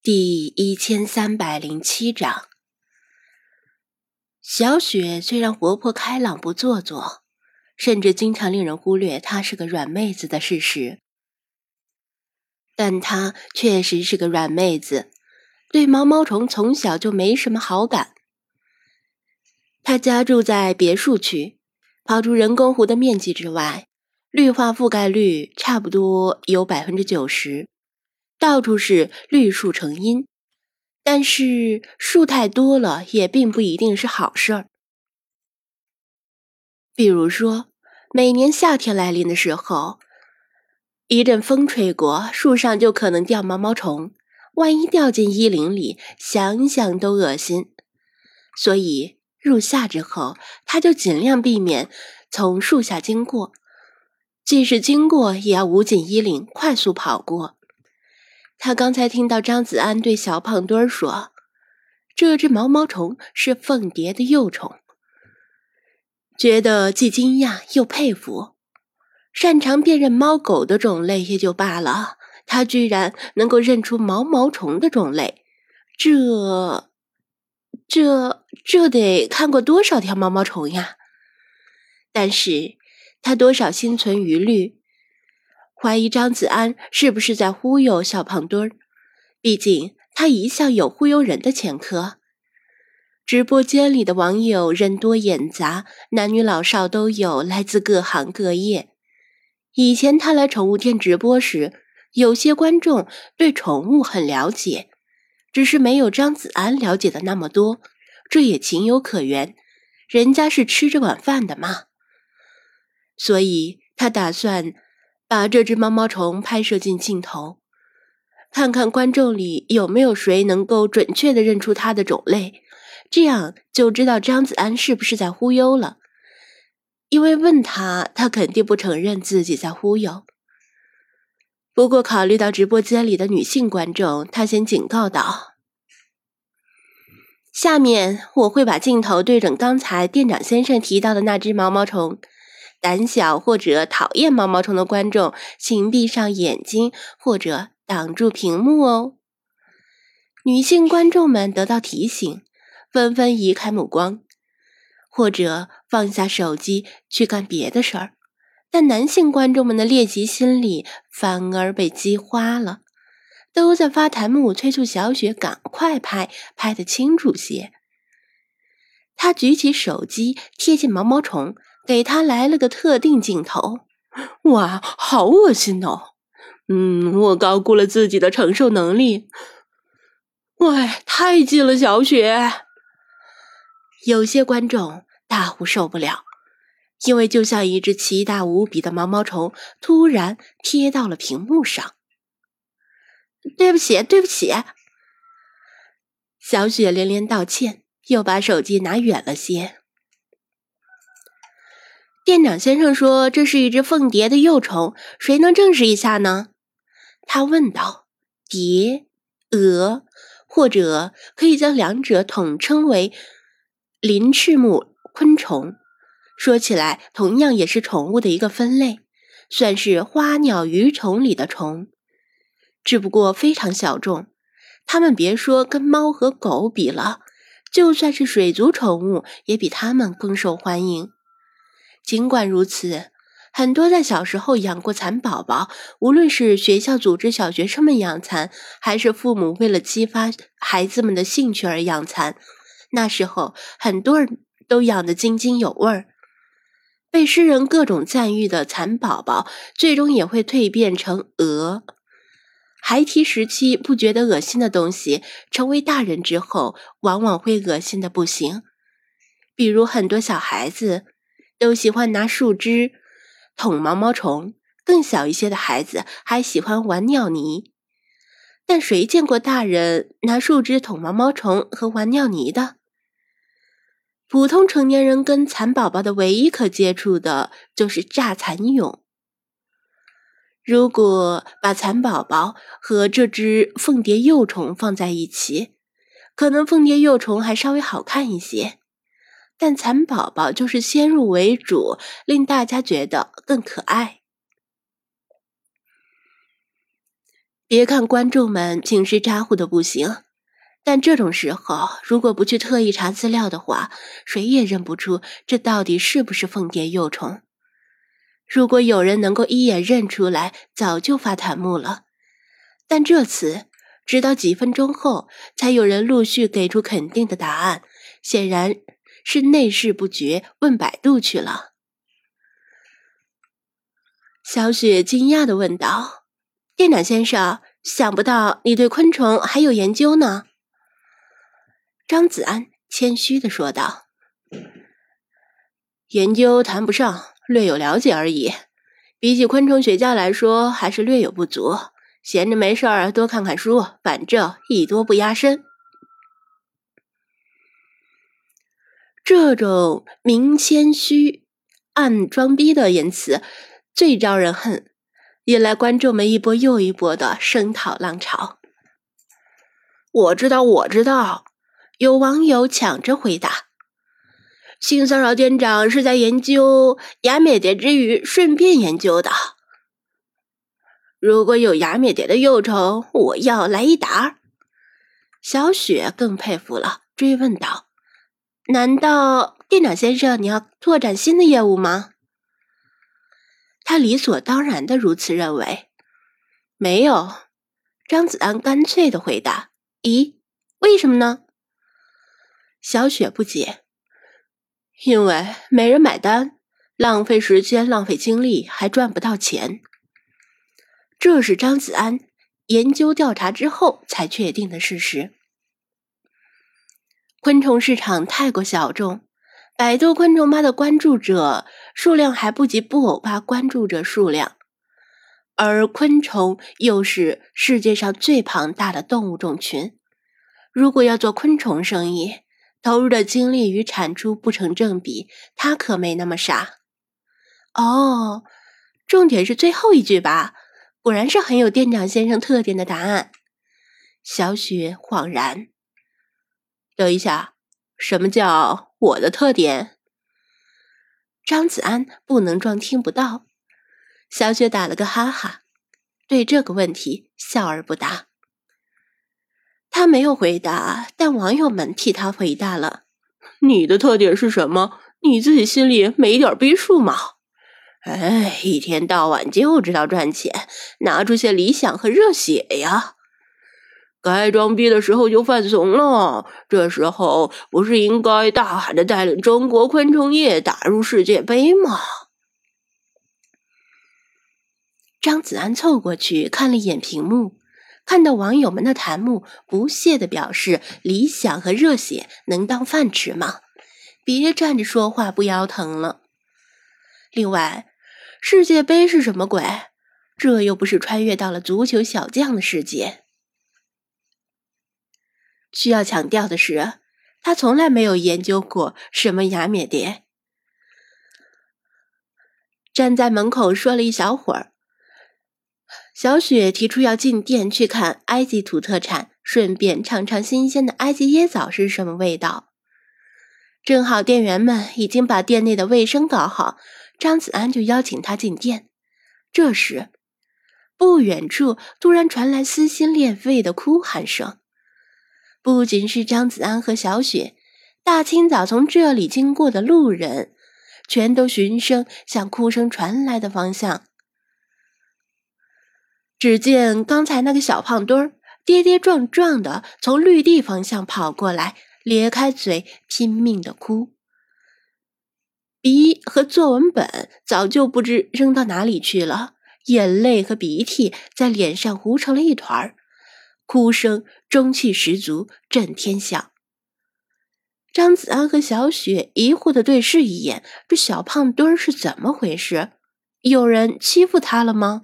第一千三百零七章，小雪虽然活泼开朗、不做作，甚至经常令人忽略她是个软妹子的事实，但她确实是个软妹子，对毛毛虫从小就没什么好感。她家住在别墅区，刨除人工湖的面积之外，绿化覆盖率差不多有百分之九十。到处是绿树成荫，但是树太多了也并不一定是好事儿。比如说，每年夏天来临的时候，一阵风吹过，树上就可能掉毛毛虫，万一掉进衣领里，想想都恶心。所以入夏之后，他就尽量避免从树下经过，即使经过，也要捂紧衣领，快速跑过。他刚才听到张子安对小胖墩儿说：“这只毛毛虫是凤蝶的幼虫。”觉得既惊讶又佩服。擅长辨认猫狗的种类也就罢了，他居然能够认出毛毛虫的种类，这、这、这得看过多少条毛毛虫呀？但是他多少心存疑虑。怀疑张子安是不是在忽悠小胖墩儿？毕竟他一向有忽悠人的前科。直播间里的网友人多眼杂，男女老少都有，来自各行各业。以前他来宠物店直播时，有些观众对宠物很了解，只是没有张子安了解的那么多，这也情有可原，人家是吃这碗饭的嘛。所以他打算。把这只毛毛虫拍摄进镜头，看看观众里有没有谁能够准确的认出它的种类，这样就知道张子安是不是在忽悠了。因为问他，他肯定不承认自己在忽悠。不过考虑到直播间里的女性观众，他先警告道：“下面我会把镜头对准刚才店长先生提到的那只毛毛虫。”胆小或者讨厌毛毛虫的观众，请闭上眼睛或者挡住屏幕哦。女性观众们得到提醒，纷纷移开目光，或者放下手机去干别的事儿。但男性观众们的猎奇心理反而被激化了，都在发弹幕催促小雪赶快拍，拍得清楚些。他举起手机，贴近毛毛虫。给他来了个特定镜头，哇，好恶心哦！嗯，我高估了自己的承受能力。喂，太近了，小雪。有些观众大呼受不了，因为就像一只奇大无比的毛毛虫突然贴到了屏幕上。对不起，对不起。小雪连连道歉，又把手机拿远了些。店长先生说：“这是一只凤蝶的幼虫，谁能证实一下呢？”他问道。“蝶、蛾，或者可以将两者统称为鳞翅目昆虫。说起来，同样也是宠物的一个分类，算是花鸟鱼虫里的虫，只不过非常小众。它们别说跟猫和狗比了，就算是水族宠物，也比它们更受欢迎。”尽管如此，很多在小时候养过蚕宝宝，无论是学校组织小学生们养蚕，还是父母为了激发孩子们的兴趣而养蚕，那时候很多人都养得津津有味儿。被诗人各种赞誉的蚕宝宝，最终也会蜕变成蛾。孩提时期不觉得恶心的东西，成为大人之后，往往会恶心的不行。比如很多小孩子。都喜欢拿树枝捅毛毛虫，更小一些的孩子还喜欢玩尿泥。但谁见过大人拿树枝捅毛毛虫和玩尿泥的？普通成年人跟蚕宝宝的唯一可接触的就是炸蚕蛹。如果把蚕宝宝和这只凤蝶幼虫放在一起，可能凤蝶幼虫还稍微好看一些。但蚕宝宝就是先入为主，令大家觉得更可爱。别看观众们平时咋呼的不行，但这种时候如果不去特意查资料的话，谁也认不出这到底是不是凤蝶幼虫。如果有人能够一眼认出来，早就发弹幕了。但这次直到几分钟后，才有人陆续给出肯定的答案，显然是内事不决，问百度去了。小雪惊讶的问道：“店长先生，想不到你对昆虫还有研究呢。”张子安谦虚的说道：“研究谈不上，略有了解而已。比起昆虫学家来说，还是略有不足。闲着没事儿，多看看书，反正艺多不压身。”这种明谦虚、暗装逼的言辞。最招人恨，引来观众们一波又一波的声讨浪潮。我知道，我知道，有网友抢着回答：“性骚扰店长是在研究雅美蝶之余，顺便研究的。如果有雅美蝶的幼虫，我要来一打。”小雪更佩服了，追问道：“难道店长先生你要拓展新的业务吗？”他理所当然的如此认为，没有。张子安干脆的回答：“咦，为什么呢？”小雪不解：“因为没人买单，浪费时间，浪费精力，还赚不到钱。”这是张子安研究调查之后才确定的事实。昆虫市场太过小众。百度昆虫吧的关注者数量还不及布偶吧关注者数量，而昆虫又是世界上最庞大的动物种群。如果要做昆虫生意，投入的精力与产出不成正比，他可没那么傻。哦，重点是最后一句吧？果然是很有店长先生特点的答案。小雪恍然。等一下。什么叫我的特点？张子安不能装听不到。小雪打了个哈哈，对这个问题笑而不答。他没有回答，但网友们替他回答了。你的特点是什么？你自己心里没点逼数吗？哎，一天到晚就知道赚钱，拿出些理想和热血呀！该装逼的时候就犯怂了，这时候不是应该大喊着带领中国昆虫业打入世界杯吗？张子安凑过去看了一眼屏幕，看到网友们的弹幕，不屑的表示：“理想和热血能当饭吃吗？别站着说话不腰疼了。另外，世界杯是什么鬼？这又不是穿越到了足球小将的世界。”需要强调的是，他从来没有研究过什么雅美蝶。站在门口说了一小会儿，小雪提出要进店去看埃及土特产，顺便尝尝新鲜的埃及椰枣是什么味道。正好店员们已经把店内的卫生搞好，张子安就邀请他进店。这时，不远处突然传来撕心裂肺的哭喊声。不仅是张子安和小雪，大清早从这里经过的路人，全都循声向哭声传来的方向。只见刚才那个小胖墩儿跌跌撞撞的从绿地方向跑过来，咧开嘴拼命的哭，笔和作文本早就不知扔到哪里去了，眼泪和鼻涕在脸上糊成了一团儿。哭声中气十足，震天响。张子安和小雪疑惑的对视一眼，这小胖墩儿是怎么回事？有人欺负他了吗？